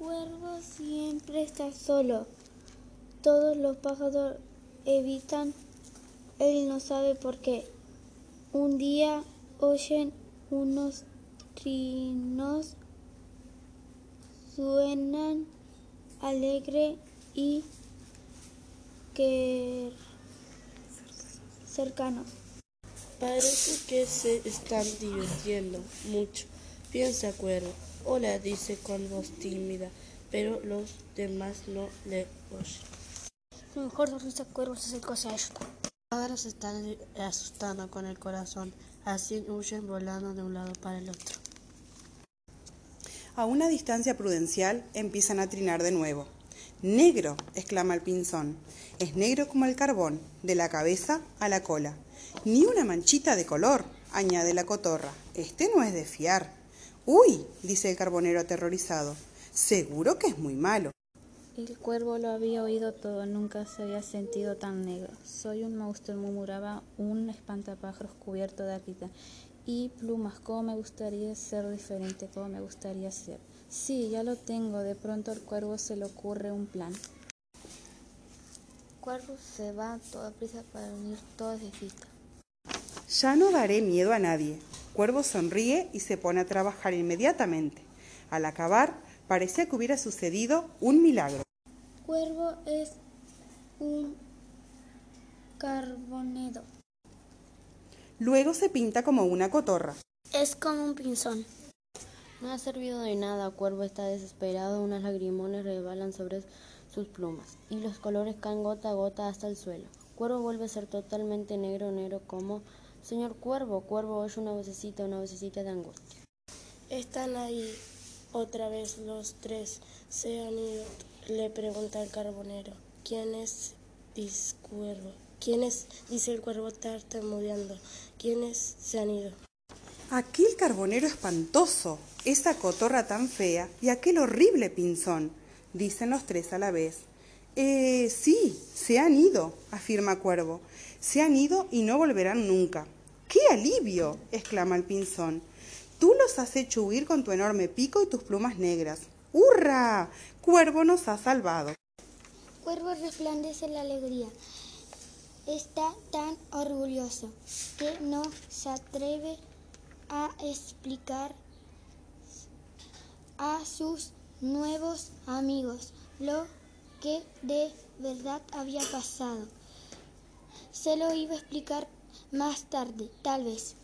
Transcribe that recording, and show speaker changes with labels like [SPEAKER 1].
[SPEAKER 1] cuervo siempre está solo. Todos los pájaros evitan. Él no sabe por qué. Un día oyen unos trinos, suenan alegre y que cercanos.
[SPEAKER 2] Parece que se están divirtiendo mucho, piensa Cuervo. Hola, dice con voz tímida, pero los demás no le oyen.
[SPEAKER 1] Lo mejor sonrisa Cuervo se acercó hacia ellos.
[SPEAKER 2] Ahora se están asustando con el corazón, así huyen volando de un lado para el otro.
[SPEAKER 3] A una distancia prudencial empiezan a trinar de nuevo. Negro, exclama el pinzón. Es negro como el carbón, de la cabeza a la cola. Ni una manchita de color, añade la cotorra. Este no es de fiar. Uy, dice el carbonero aterrorizado. Seguro que es muy malo.
[SPEAKER 4] El cuervo lo había oído todo, nunca se había sentido tan negro. Soy un monstruo, murmuraba un espantapájaros cubierto de arquita. Y plumas, cómo me gustaría ser diferente, cómo me gustaría ser. Sí, ya lo tengo. De pronto al cuervo se le ocurre un plan.
[SPEAKER 1] Cuervo se va a toda prisa para unir todas de fiesta.
[SPEAKER 3] Ya no daré miedo a nadie. Cuervo sonríe y se pone a trabajar inmediatamente. Al acabar, parecía que hubiera sucedido un milagro.
[SPEAKER 1] Cuervo es un carbonero.
[SPEAKER 3] Luego se pinta como una cotorra.
[SPEAKER 1] Es como un pinzón.
[SPEAKER 5] No ha servido de nada, Cuervo está desesperado, unas lagrimones rebalan sobre sus plumas y los colores caen gota a gota hasta el suelo. Cuervo vuelve a ser totalmente negro, negro como Señor Cuervo, Cuervo oye una vocecita, una vocecita de angustia.
[SPEAKER 2] Están ahí otra vez los tres. Se han ido, le pregunta el carbonero. ¿Quién es? Dice Cuervo. ¿Quién es? Dice el cuervo tartamudeando. ¿Quiénes se han ido?
[SPEAKER 3] Aquel carbonero espantoso, esa cotorra tan fea y aquel horrible pinzón, dicen los tres a la vez. Eh, sí, se han ido, afirma Cuervo. Se han ido y no volverán nunca. ¡Qué alivio! exclama el pinzón. Tú los has hecho huir con tu enorme pico y tus plumas negras. ¡Hurra! Cuervo nos ha salvado.
[SPEAKER 1] Cuervo resplandece la alegría. Está tan orgulloso que no se atreve a explicar a sus nuevos amigos lo que de verdad había pasado. Se lo iba a explicar más tarde, tal vez.